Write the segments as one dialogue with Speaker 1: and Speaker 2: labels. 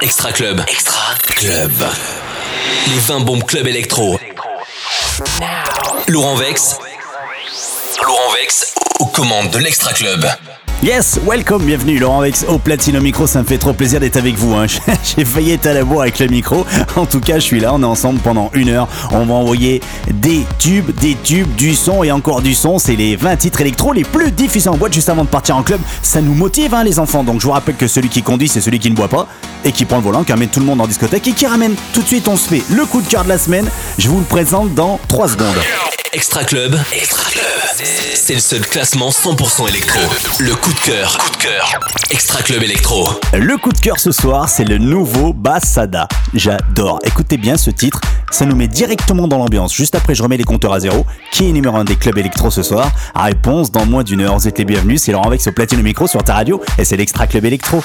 Speaker 1: Extra Club. Extra Club. Les 20 bombes club électro. Laurent Vex. Laurent Vex aux commandes de l'Extra Club.
Speaker 2: Yes, welcome, bienvenue Laurent Vex au Platino Micro, ça me fait trop plaisir d'être avec vous. Hein. J'ai failli être à la bourre avec le micro. En tout cas, je suis là, on est ensemble pendant une heure. On va envoyer des tubes, des tubes, du son et encore du son. C'est les 20 titres électro les plus diffusés en boîte juste avant de partir en club. Ça nous motive, hein, les enfants. Donc je vous rappelle que celui qui conduit, c'est celui qui ne boit pas et qui prend le volant, qui amène tout le monde en discothèque et qui ramène. Tout de suite, on se fait le coup de cœur de la semaine. Je vous le présente dans 3 secondes.
Speaker 1: Extra Club. Extra Club. C'est le seul classement 100% électro. De cœur. Coup de cœur. Extra Club électro.
Speaker 2: Le coup de cœur ce soir, c'est le nouveau Bassada. J'adore. Écoutez bien ce titre, ça nous met directement dans l'ambiance. Juste après, je remets les compteurs à zéro. Qui est numéro un des clubs électro ce soir? Réponse dans moins d'une heure. Vous êtes les bienvenus. C'est Laurent avec ce platine micro sur ta radio et c'est l'Extra Club électro.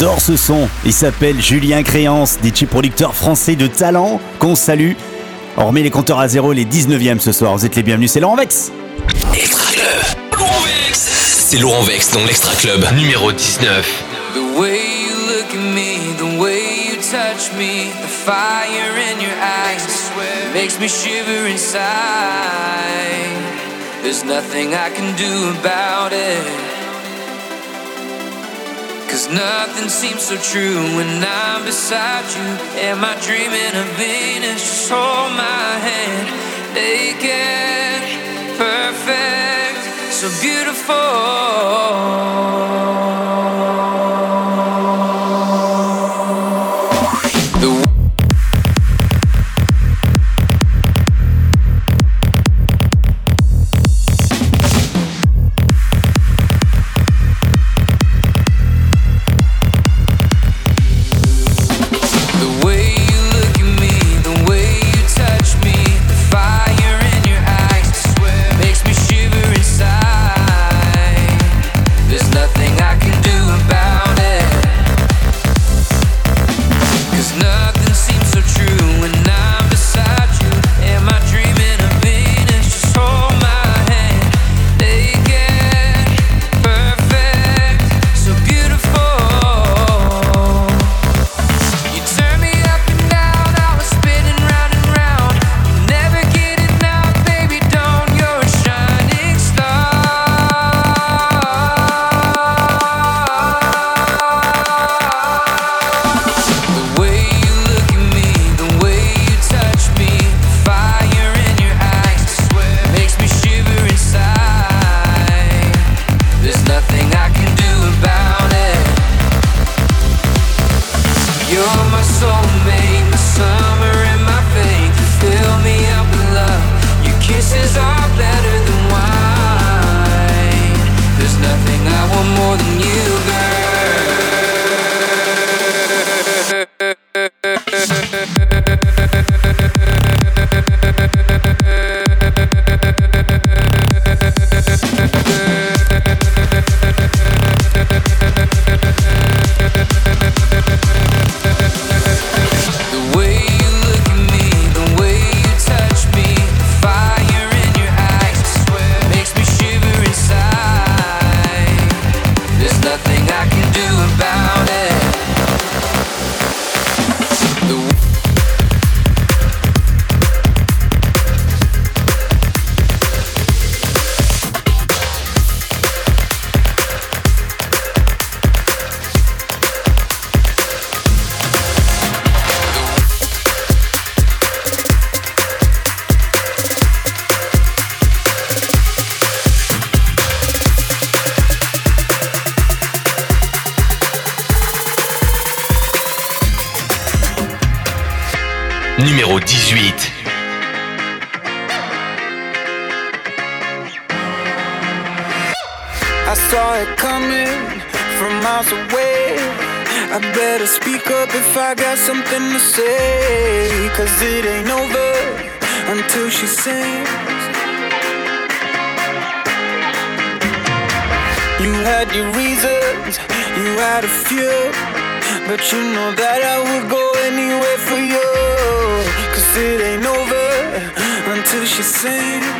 Speaker 2: J'adore ce son. Il s'appelle Julien Créance, DJ producteur français de talent qu'on salue. On remet les compteurs à zéro, les 19e ce soir. Vous êtes les bienvenus, c'est Laurent Vex.
Speaker 1: Extra Club. Laurent Vex. C'est Laurent Vex dans l'Extra Club numéro 19.
Speaker 3: The way you look at me, the way you touch me, the fire in your eyes makes me shiver inside. There's nothing I can do about it. Cause nothing seems so true when I'm beside you. Am I dreaming of Venus? Just hold my hand. Naked, perfect, so beautiful.
Speaker 4: quite a few. But you know that I would go anywhere for you. Cause it ain't over until she sings.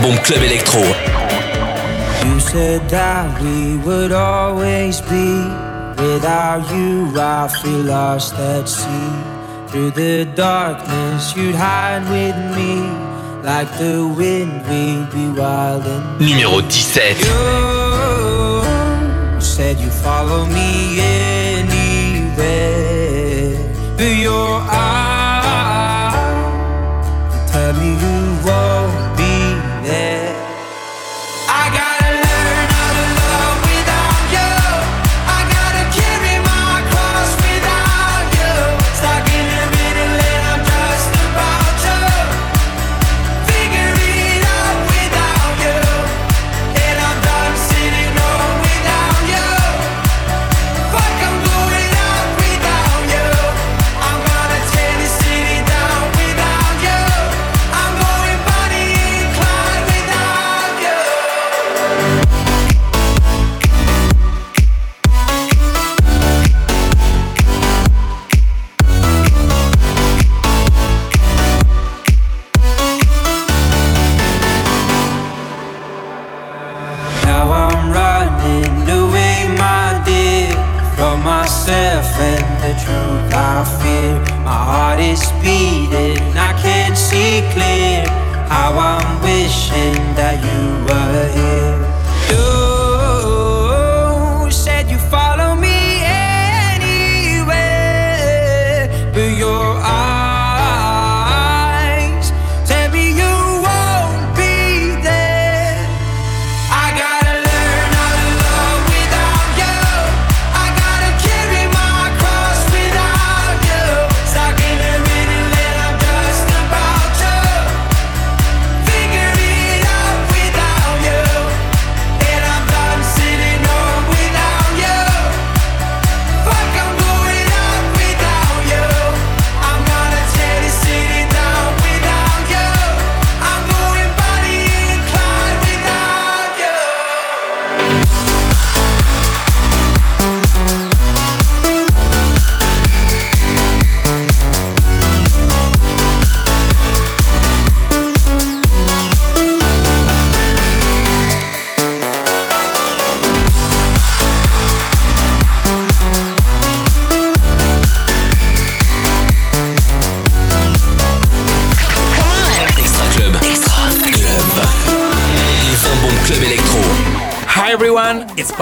Speaker 5: club électro.
Speaker 6: You said that we would always be without you. I feel lost at sea. Through the darkness, you'd hide with me. Like the wind, we'd be wild and
Speaker 5: Numéro 17.
Speaker 6: You said you follow me anywhere. Through your eyes. myself and the truth I fear. My heart is beating, I can't see clear. How I'm wishing that you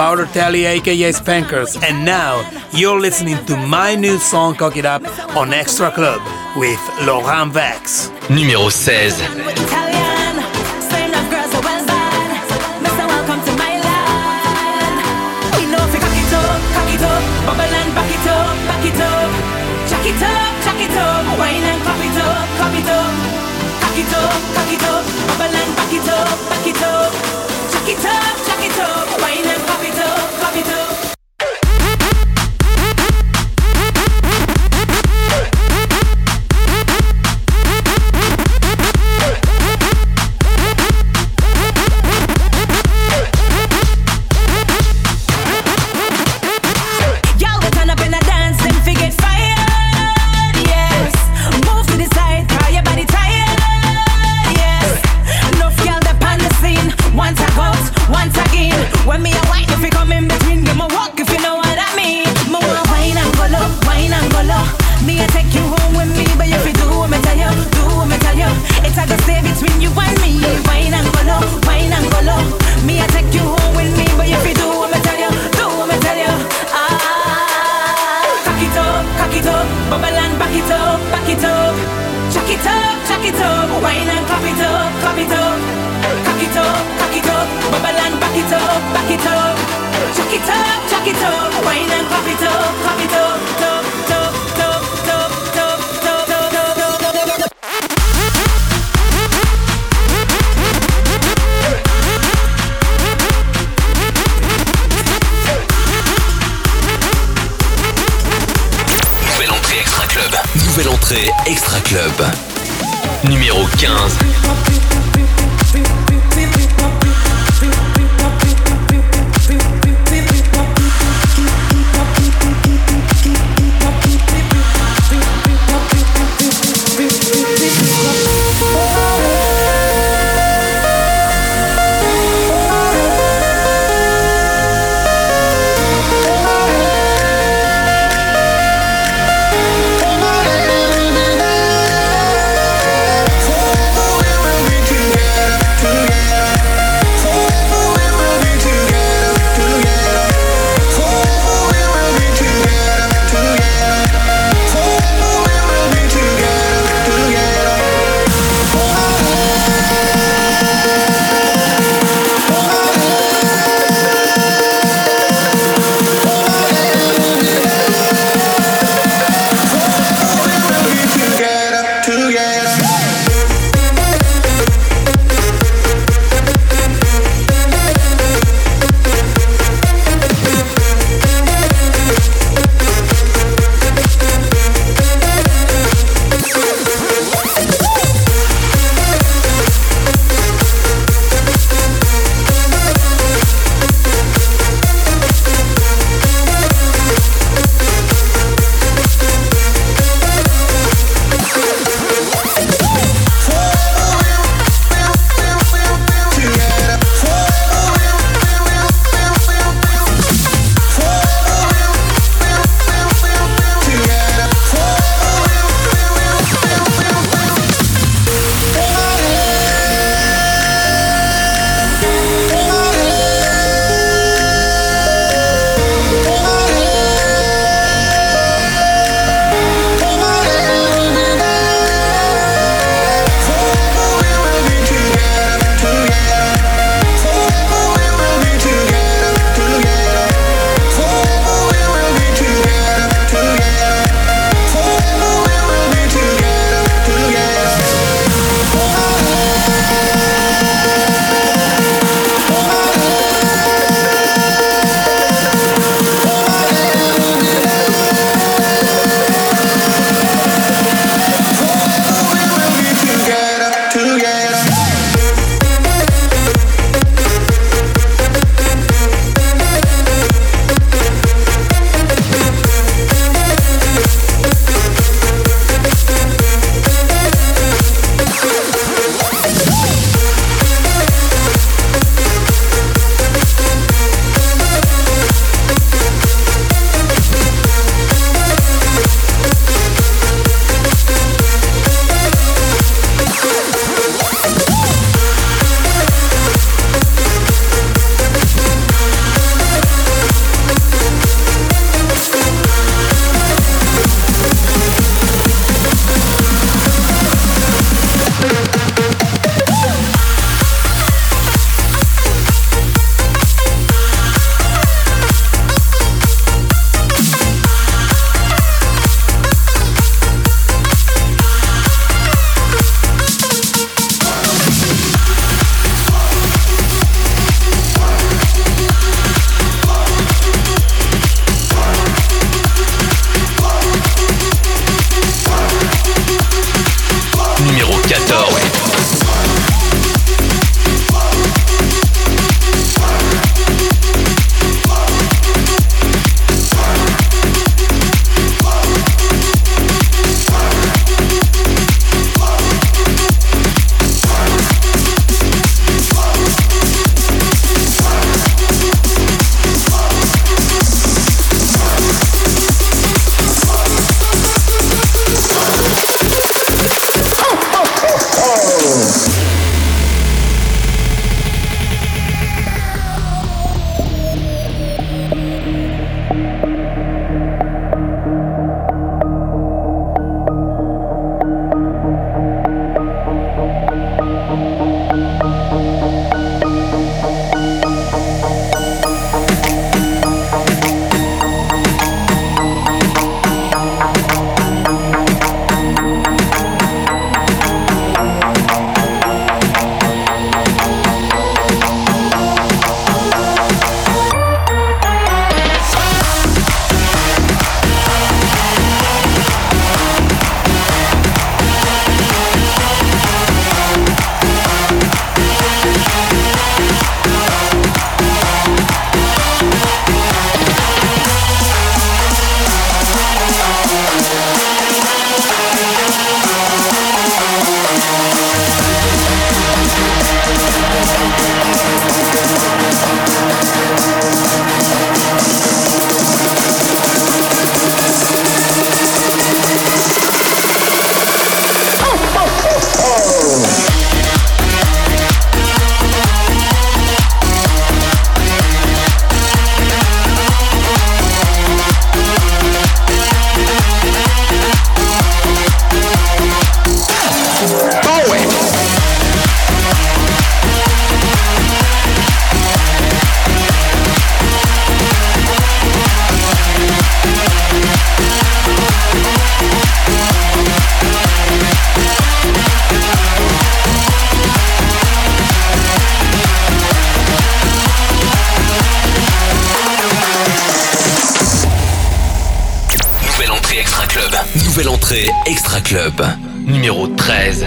Speaker 7: Paolo Tally, aka Spankers, and now you're listening to my new song Cock It Up on Extra Club with Laurent Vex,
Speaker 5: Numéro 16. Club. Numéro
Speaker 8: 13.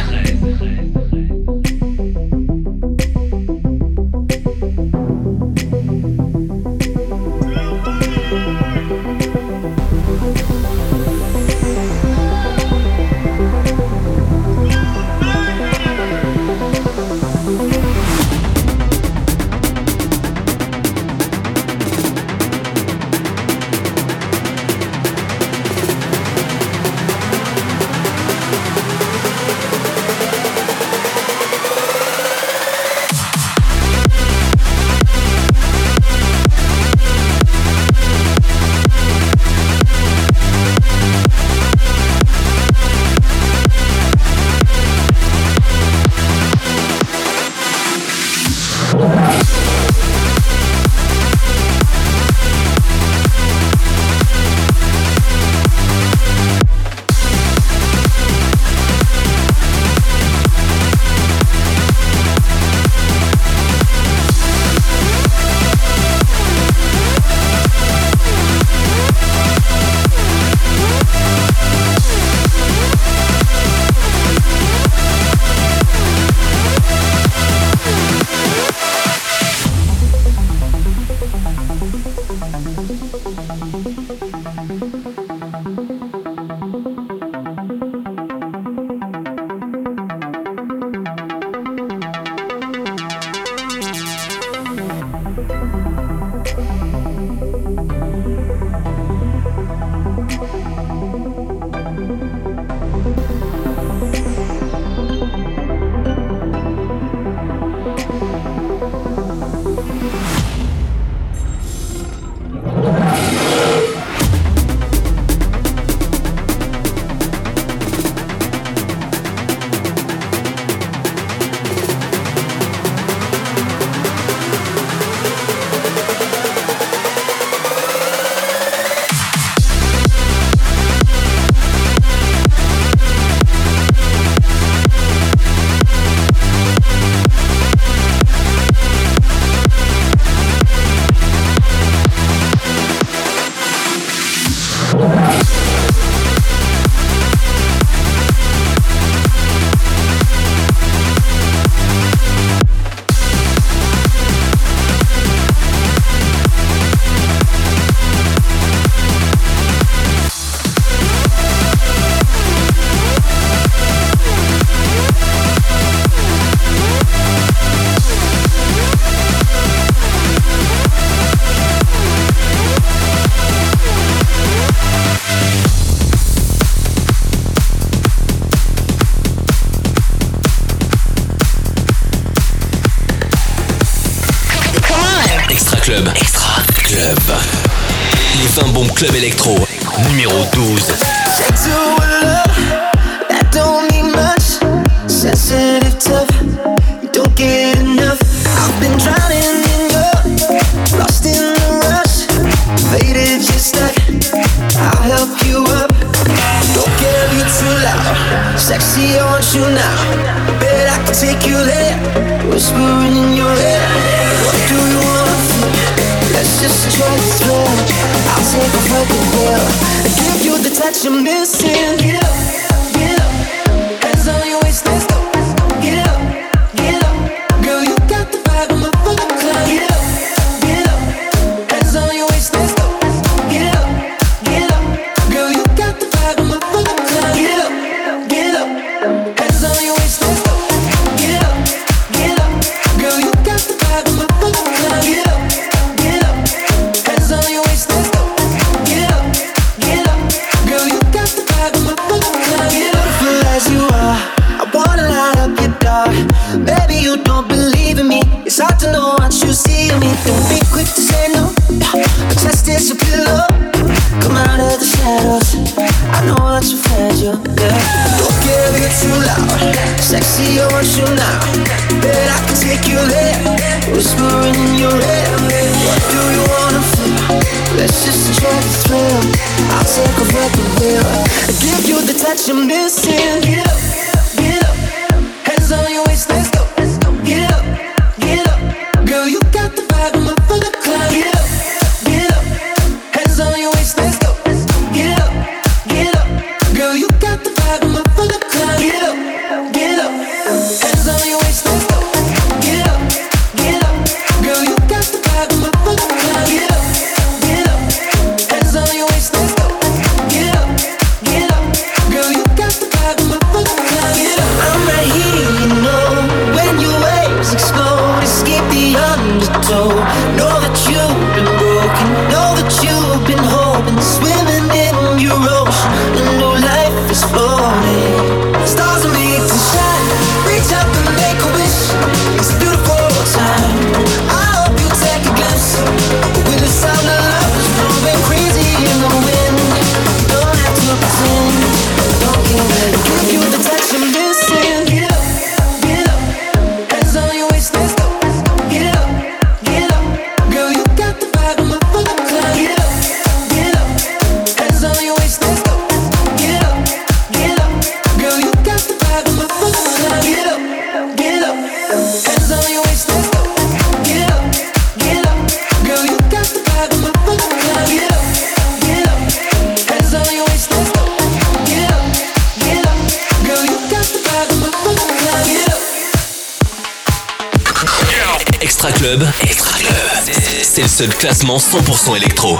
Speaker 5: classement 100% électro.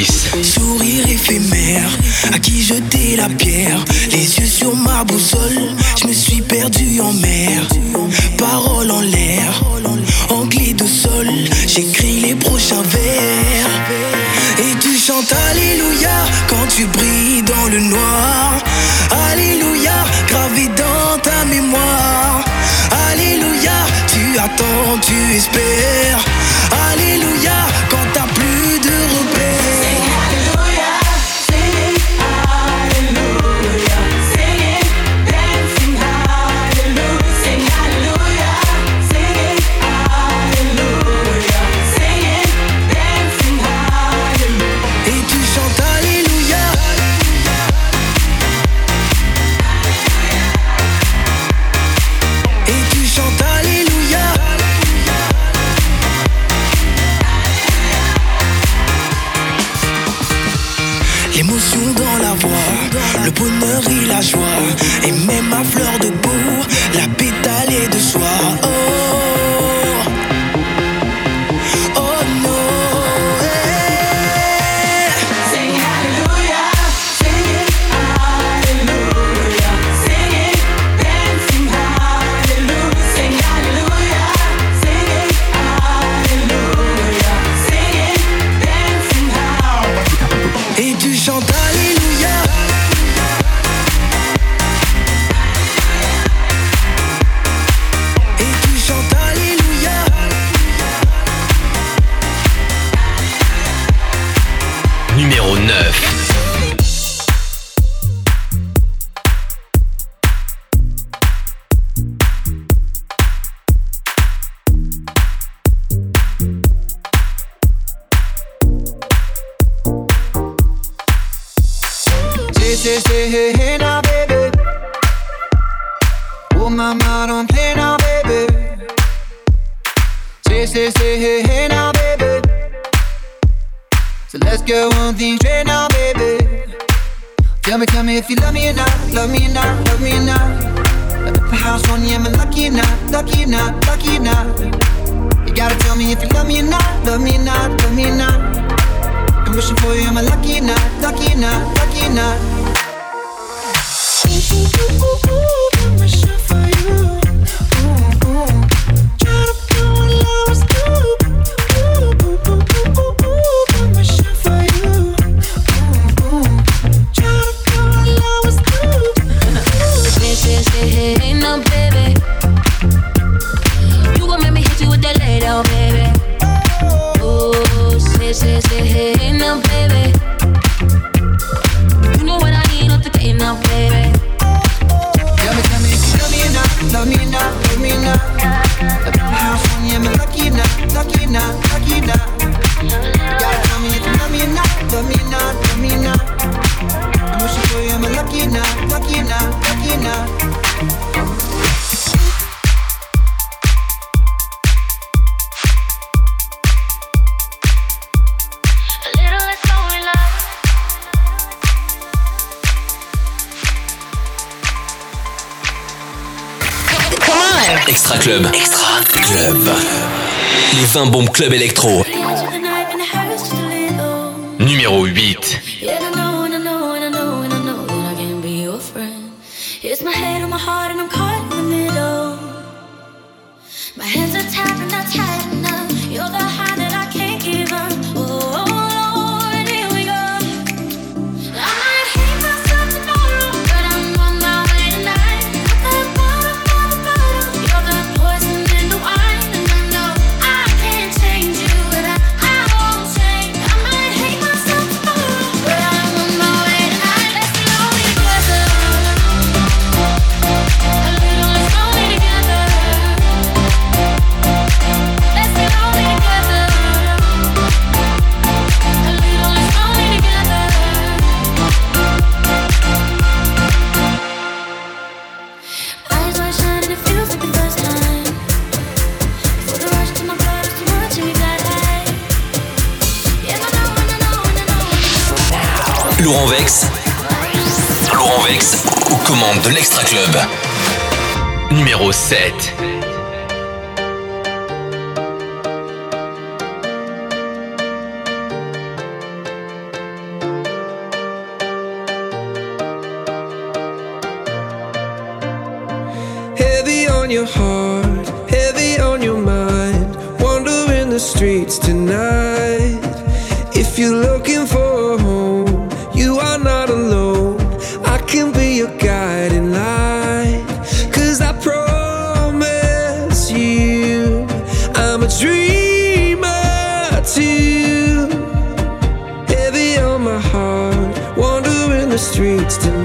Speaker 9: Sourire éphémère, à qui
Speaker 10: jeter la pierre? Les yeux sur ma boussole, je me suis perdu en mer. Paroles en l'air, anglais de sol, j'écris les prochains vers. Et tu chantes Alléluia quand tu brilles dans le noir. Alléluia, gravé dans ta mémoire. Alléluia, tu attends,
Speaker 8: tu espères. Alléluia, quand Hallelujah.
Speaker 11: Extra Club. Extra Club. Les 20 bombes Club
Speaker 8: Electro.
Speaker 11: Numéro 8. Laurent Vex. Laurent Vex aux commandes de l'Extra Club. Numéro 7.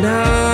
Speaker 11: now.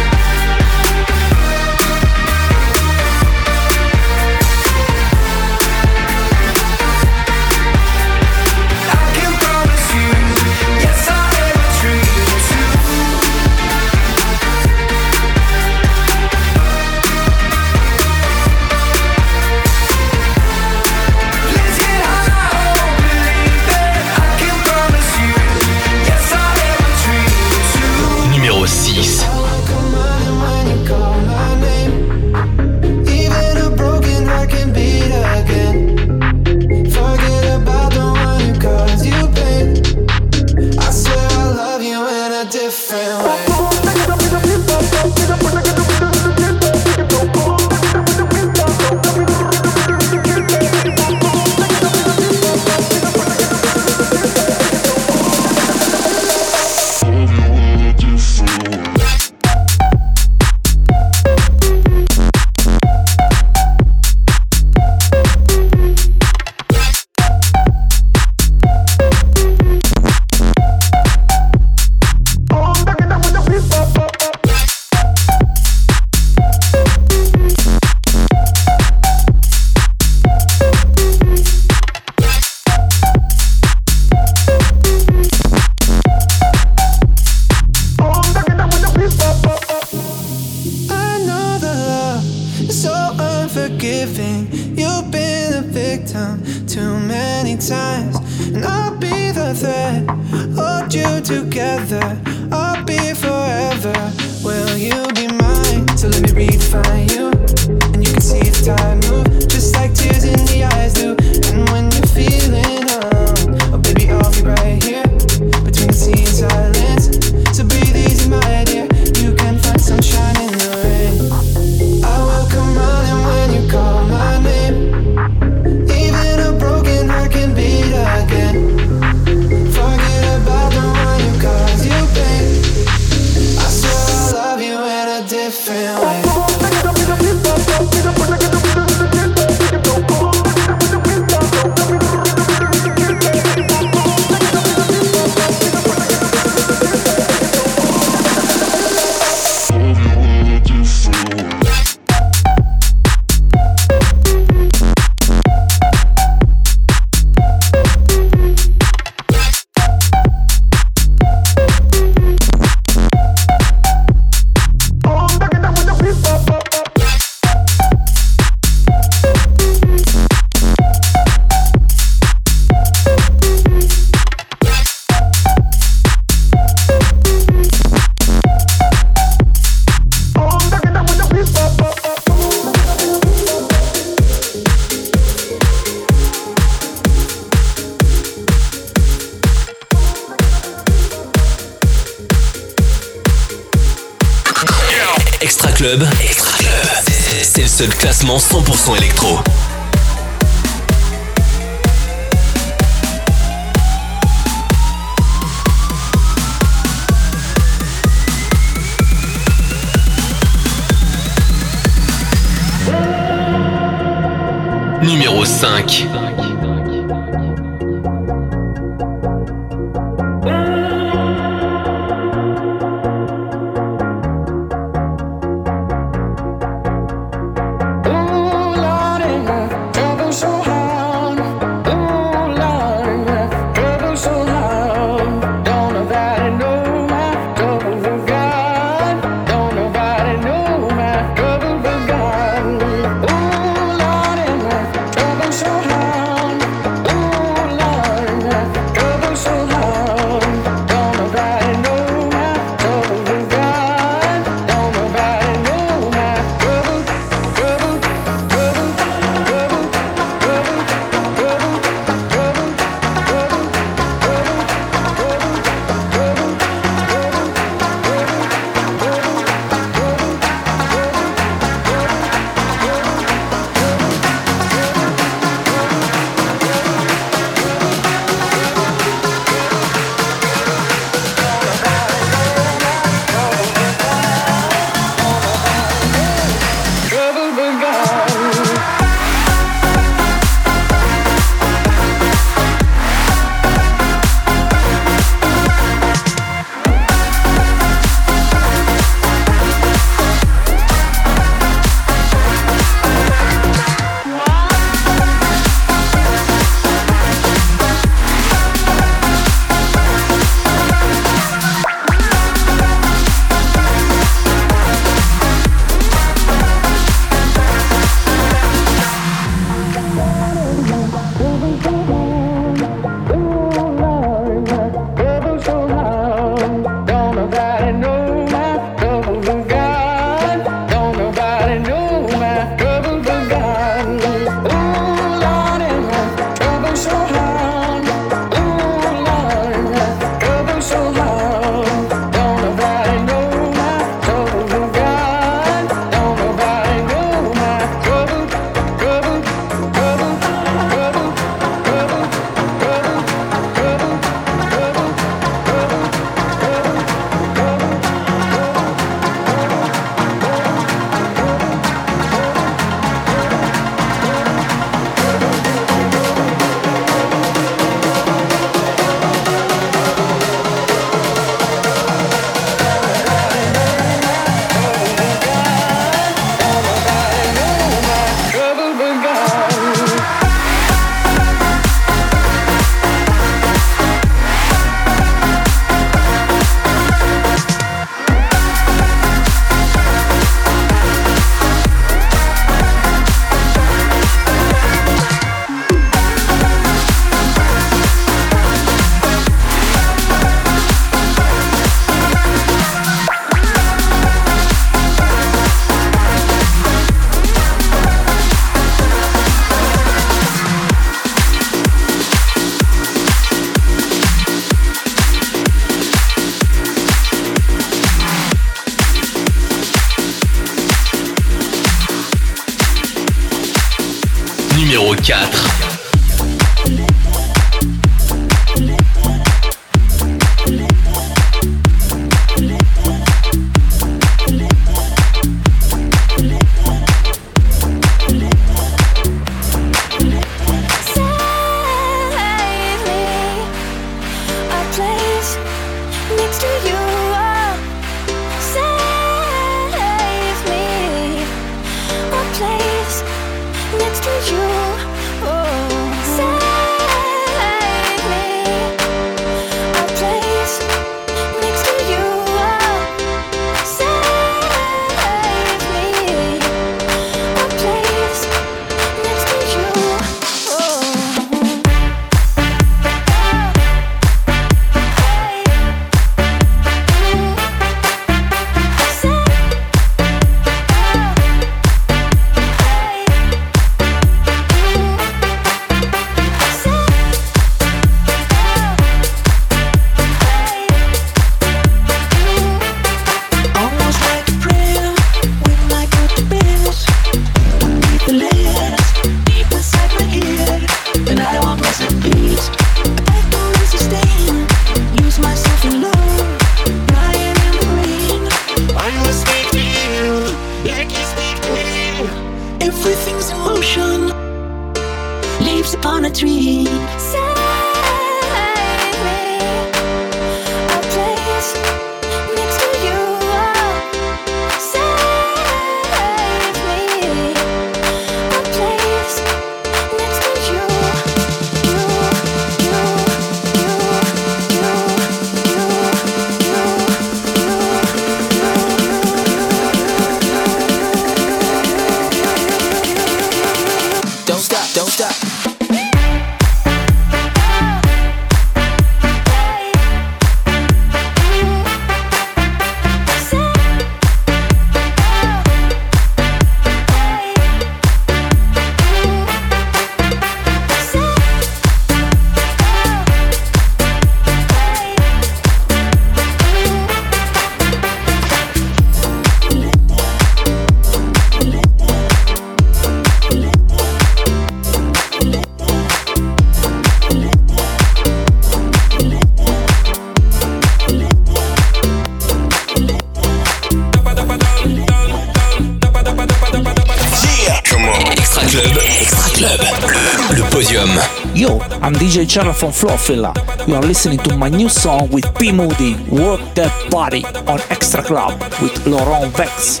Speaker 12: DJ Channel from Florfilla. You are listening to my new song with P Moody, Work That Body on Extra Club with Laurent Vex.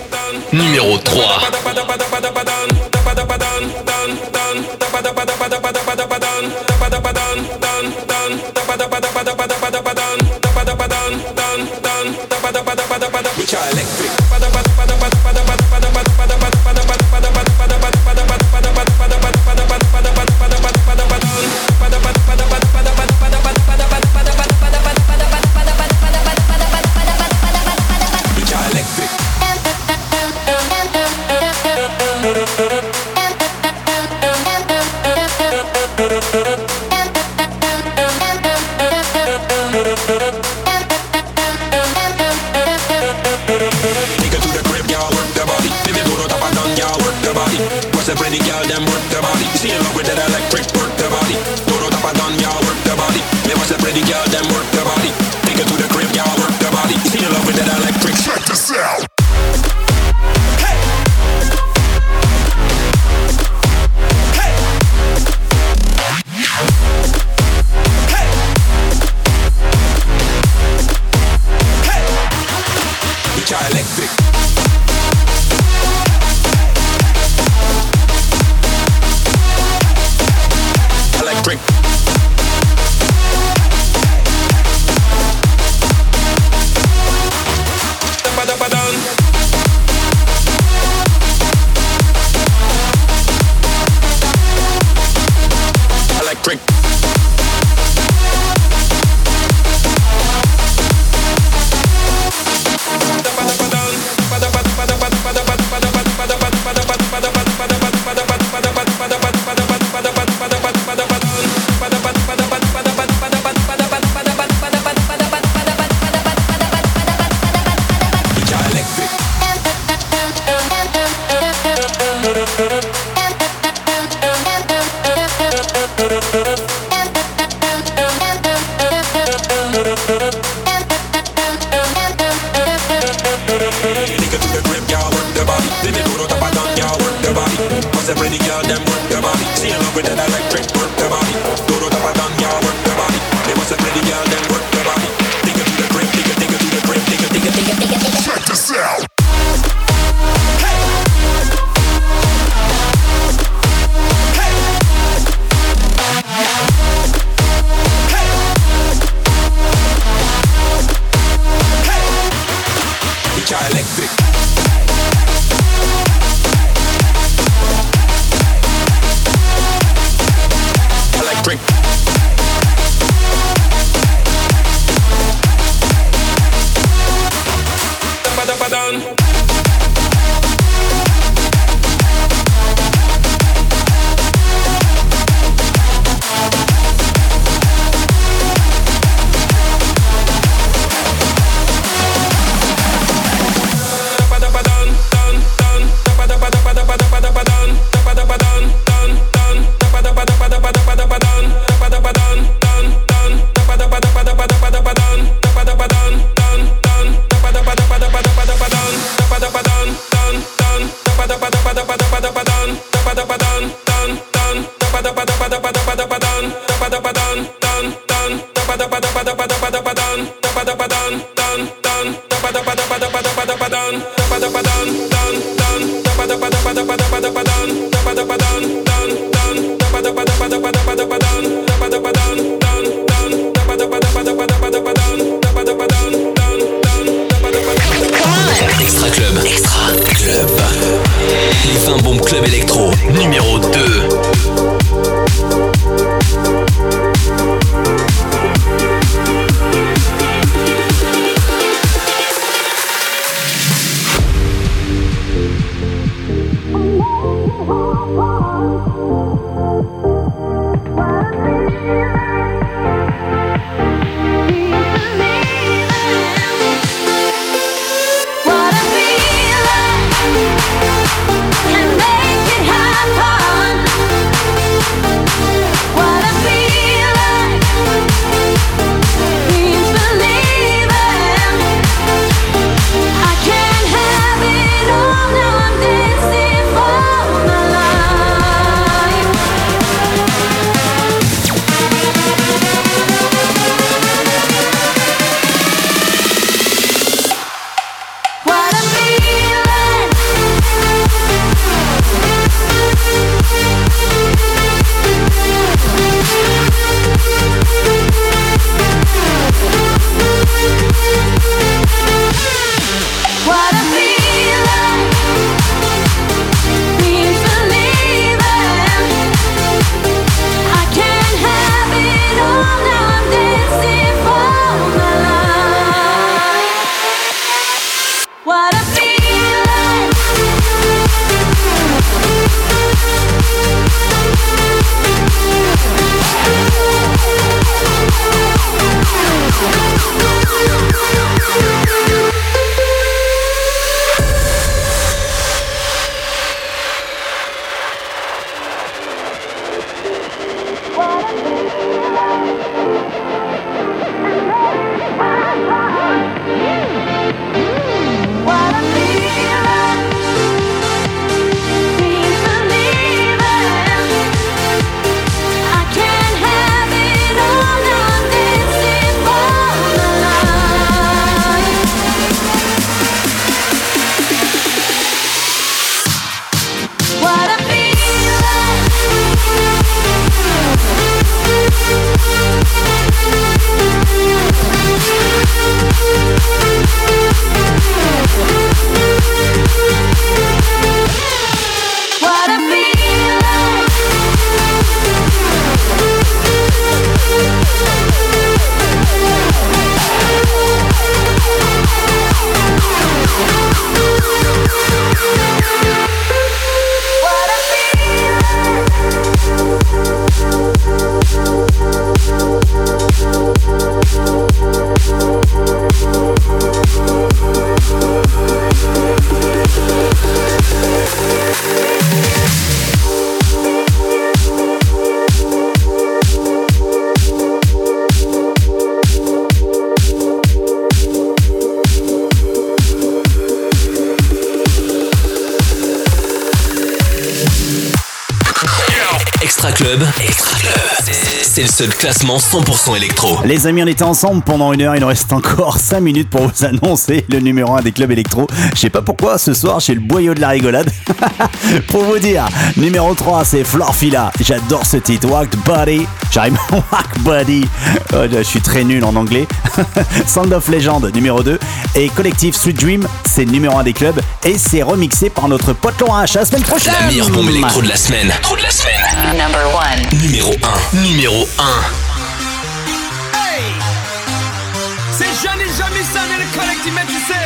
Speaker 11: Numéro 3.
Speaker 1: Seul classement 100% électro.
Speaker 2: Les amis, on était ensemble pendant une heure. Il nous reste encore 5 minutes pour vous annoncer le numéro 1 des clubs électro. Je sais pas pourquoi ce soir j'ai le boyau de la rigolade. pour vous dire, numéro 3 c'est Florfila. J'adore ce titre. Walk Body. J'arrive Walk Body. Oh, je suis très nul en anglais. Sound of Legend numéro 2. Et Collective Sweet Dream, c'est numéro 1 des clubs. Et c'est remixé par notre pote Laurent H. À la semaine prochaine.
Speaker 1: La meilleure bombe électro de la semaine. Trop de la semaine.
Speaker 13: Number one.
Speaker 1: Numéro 1. Numéro 1.
Speaker 8: C'est Johnny Jamison et le collectif métissé.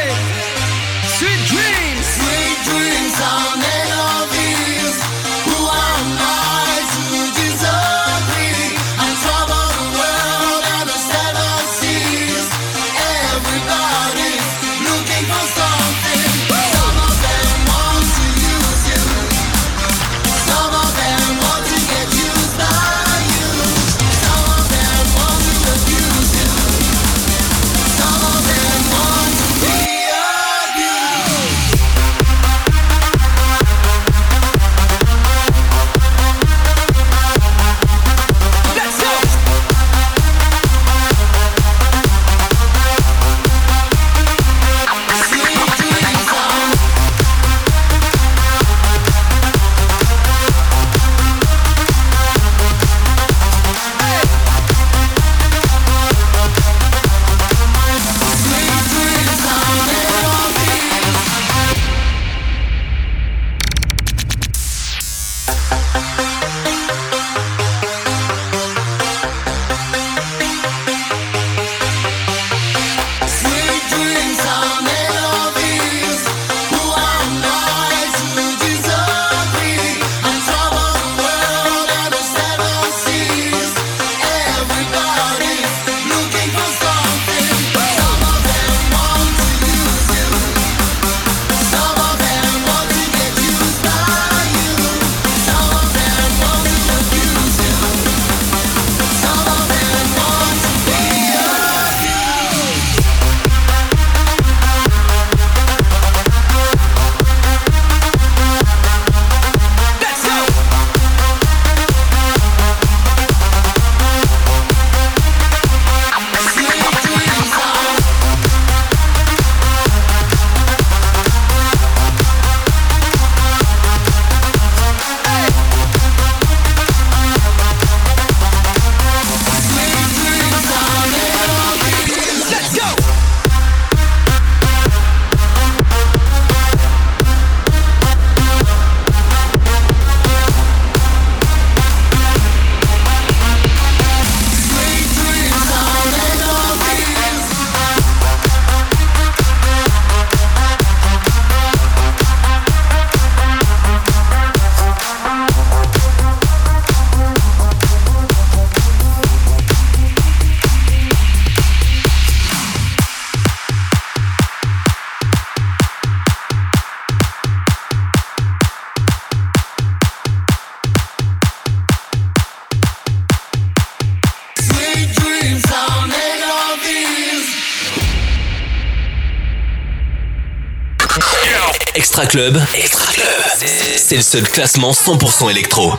Speaker 1: Extra Club, Club, c'est le seul classement 100% électro.